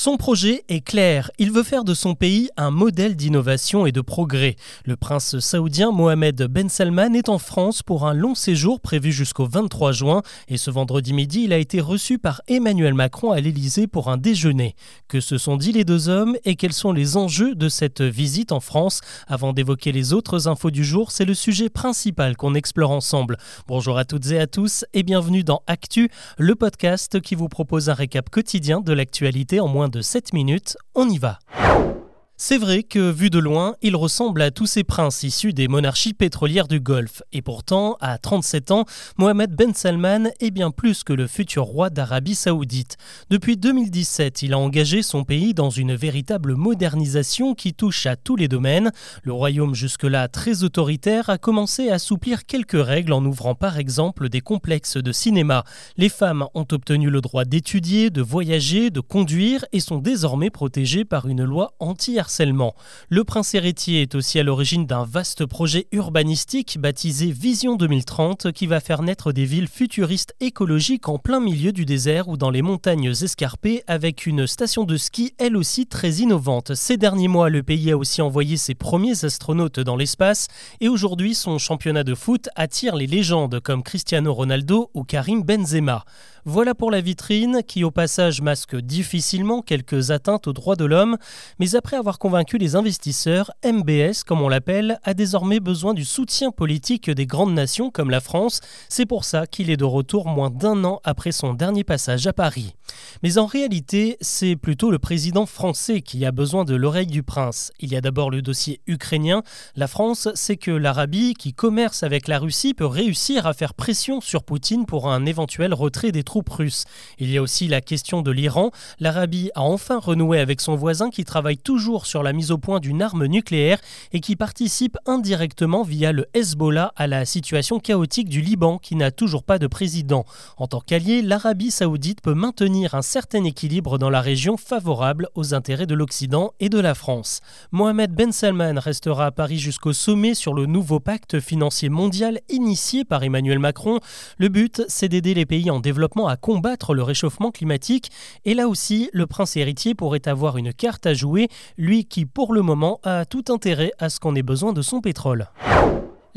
Son projet est clair, il veut faire de son pays un modèle d'innovation et de progrès. Le prince saoudien Mohamed Ben Salman est en France pour un long séjour prévu jusqu'au 23 juin et ce vendredi midi, il a été reçu par Emmanuel Macron à l'Élysée pour un déjeuner. Que se sont dit les deux hommes et quels sont les enjeux de cette visite en France? Avant d'évoquer les autres infos du jour, c'est le sujet principal qu'on explore ensemble. Bonjour à toutes et à tous et bienvenue dans Actu, le podcast qui vous propose un récap quotidien de l'actualité en moins de 7 minutes, on y va. C'est vrai que, vu de loin, il ressemble à tous ces princes issus des monarchies pétrolières du Golfe. Et pourtant, à 37 ans, Mohamed Ben Salman est bien plus que le futur roi d'Arabie saoudite. Depuis 2017, il a engagé son pays dans une véritable modernisation qui touche à tous les domaines. Le royaume jusque-là très autoritaire a commencé à assouplir quelques règles en ouvrant par exemple des complexes de cinéma. Les femmes ont obtenu le droit d'étudier, de voyager, de conduire et sont désormais protégées par une loi anti le prince héritier est aussi à l'origine d'un vaste projet urbanistique baptisé Vision 2030 qui va faire naître des villes futuristes écologiques en plein milieu du désert ou dans les montagnes escarpées avec une station de ski elle aussi très innovante. Ces derniers mois, le pays a aussi envoyé ses premiers astronautes dans l'espace et aujourd'hui son championnat de foot attire les légendes comme Cristiano Ronaldo ou Karim Benzema. Voilà pour la vitrine qui au passage masque difficilement quelques atteintes aux droits de l'homme, mais après avoir convaincu les investisseurs, MBS, comme on l'appelle, a désormais besoin du soutien politique des grandes nations comme la France. C'est pour ça qu'il est de retour moins d'un an après son dernier passage à Paris. Mais en réalité, c'est plutôt le président français qui a besoin de l'oreille du prince. Il y a d'abord le dossier ukrainien. La France sait que l'Arabie, qui commerce avec la Russie, peut réussir à faire pression sur Poutine pour un éventuel retrait des troupes il y a aussi la question de l'Iran. L'Arabie a enfin renoué avec son voisin qui travaille toujours sur la mise au point d'une arme nucléaire et qui participe indirectement via le Hezbollah à la situation chaotique du Liban qui n'a toujours pas de président. En tant qu'allié, l'Arabie saoudite peut maintenir un certain équilibre dans la région favorable aux intérêts de l'Occident et de la France. Mohamed Ben Salman restera à Paris jusqu'au sommet sur le nouveau pacte financier mondial initié par Emmanuel Macron. Le but, c'est d'aider les pays en développement à combattre le réchauffement climatique. Et là aussi, le prince héritier pourrait avoir une carte à jouer, lui qui pour le moment a tout intérêt à ce qu'on ait besoin de son pétrole.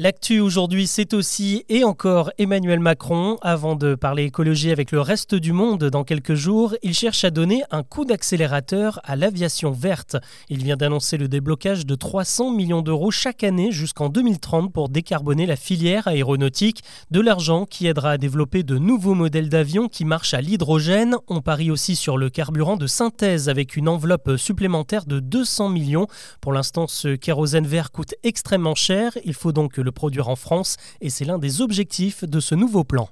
L'actu aujourd'hui, c'est aussi et encore Emmanuel Macron. Avant de parler écologie avec le reste du monde dans quelques jours, il cherche à donner un coup d'accélérateur à l'aviation verte. Il vient d'annoncer le déblocage de 300 millions d'euros chaque année jusqu'en 2030 pour décarboner la filière aéronautique, de l'argent qui aidera à développer de nouveaux modèles d'avions qui marchent à l'hydrogène. On parie aussi sur le carburant de synthèse avec une enveloppe supplémentaire de 200 millions. Pour l'instant, ce kérosène vert coûte extrêmement cher. Il faut donc que produire en France et c'est l'un des objectifs de ce nouveau plan.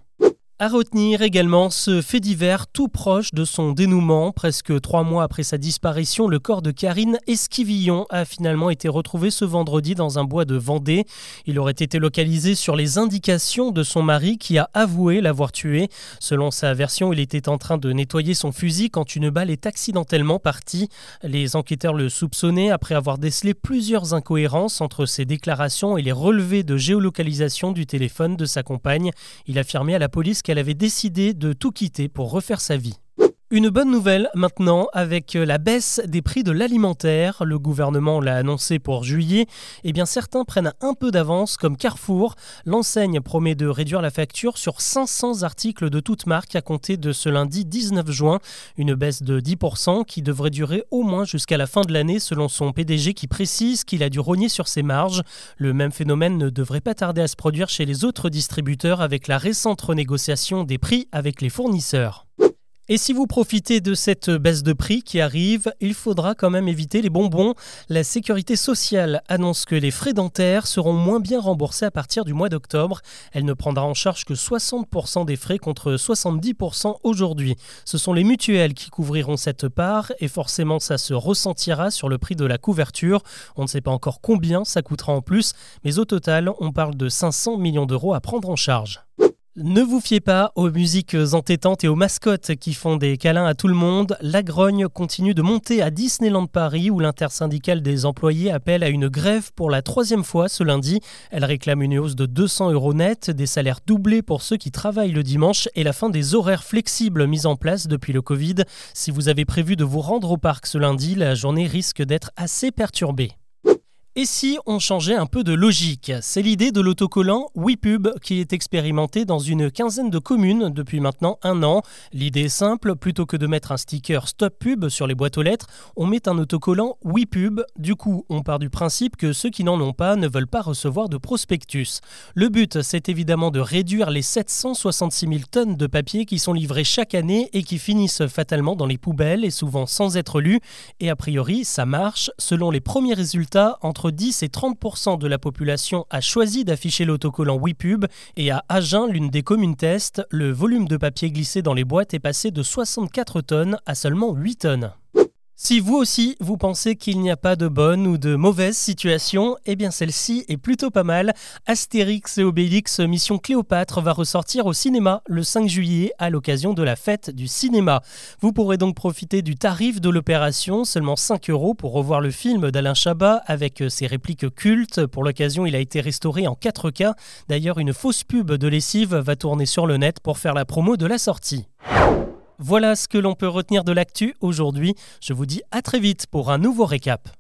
À retenir également ce fait divers tout proche de son dénouement. Presque trois mois après sa disparition, le corps de Karine Esquivillon a finalement été retrouvé ce vendredi dans un bois de Vendée. Il aurait été localisé sur les indications de son mari qui a avoué l'avoir tué. Selon sa version, il était en train de nettoyer son fusil quand une balle est accidentellement partie. Les enquêteurs le soupçonnaient après avoir décelé plusieurs incohérences entre ses déclarations et les relevés de géolocalisation du téléphone de sa compagne. Il affirmait à la police qu'elle avait décidé de tout quitter pour refaire sa vie. Une bonne nouvelle maintenant avec la baisse des prix de l'alimentaire. Le gouvernement l'a annoncé pour juillet. Eh bien, certains prennent un peu d'avance, comme Carrefour. L'enseigne promet de réduire la facture sur 500 articles de toute marque à compter de ce lundi 19 juin. Une baisse de 10% qui devrait durer au moins jusqu'à la fin de l'année, selon son PDG qui précise qu'il a dû rogner sur ses marges. Le même phénomène ne devrait pas tarder à se produire chez les autres distributeurs avec la récente renégociation des prix avec les fournisseurs. Et si vous profitez de cette baisse de prix qui arrive, il faudra quand même éviter les bonbons. La sécurité sociale annonce que les frais dentaires seront moins bien remboursés à partir du mois d'octobre. Elle ne prendra en charge que 60% des frais contre 70% aujourd'hui. Ce sont les mutuelles qui couvriront cette part et forcément ça se ressentira sur le prix de la couverture. On ne sait pas encore combien ça coûtera en plus, mais au total on parle de 500 millions d'euros à prendre en charge. Ne vous fiez pas aux musiques entêtantes et aux mascottes qui font des câlins à tout le monde. La grogne continue de monter à Disneyland Paris où l'intersyndicale des employés appelle à une grève pour la troisième fois ce lundi. Elle réclame une hausse de 200 euros net, des salaires doublés pour ceux qui travaillent le dimanche et la fin des horaires flexibles mis en place depuis le Covid. Si vous avez prévu de vous rendre au parc ce lundi, la journée risque d'être assez perturbée. Et si on changeait un peu de logique? C'est l'idée de l'autocollant WePub qui est expérimenté dans une quinzaine de communes depuis maintenant un an. L'idée est simple, plutôt que de mettre un sticker Stop Pub sur les boîtes aux lettres, on met un autocollant WePub. Du coup, on part du principe que ceux qui n'en ont pas ne veulent pas recevoir de prospectus. Le but, c'est évidemment de réduire les 766 000 tonnes de papier qui sont livrées chaque année et qui finissent fatalement dans les poubelles et souvent sans être lus. Et a priori, ça marche. Selon les premiers résultats, entre 10 et 30% de la population a choisi d'afficher l'autocollant WePub et à Agen, l'une des communes test, le volume de papier glissé dans les boîtes est passé de 64 tonnes à seulement 8 tonnes. Si vous aussi, vous pensez qu'il n'y a pas de bonne ou de mauvaise situation, eh bien celle-ci est plutôt pas mal. Astérix et Obélix Mission Cléopâtre va ressortir au cinéma le 5 juillet à l'occasion de la fête du cinéma. Vous pourrez donc profiter du tarif de l'opération, seulement 5 euros pour revoir le film d'Alain Chabat avec ses répliques cultes. Pour l'occasion, il a été restauré en 4K. D'ailleurs, une fausse pub de lessive va tourner sur le net pour faire la promo de la sortie. Voilà ce que l'on peut retenir de l'actu aujourd'hui. Je vous dis à très vite pour un nouveau récap.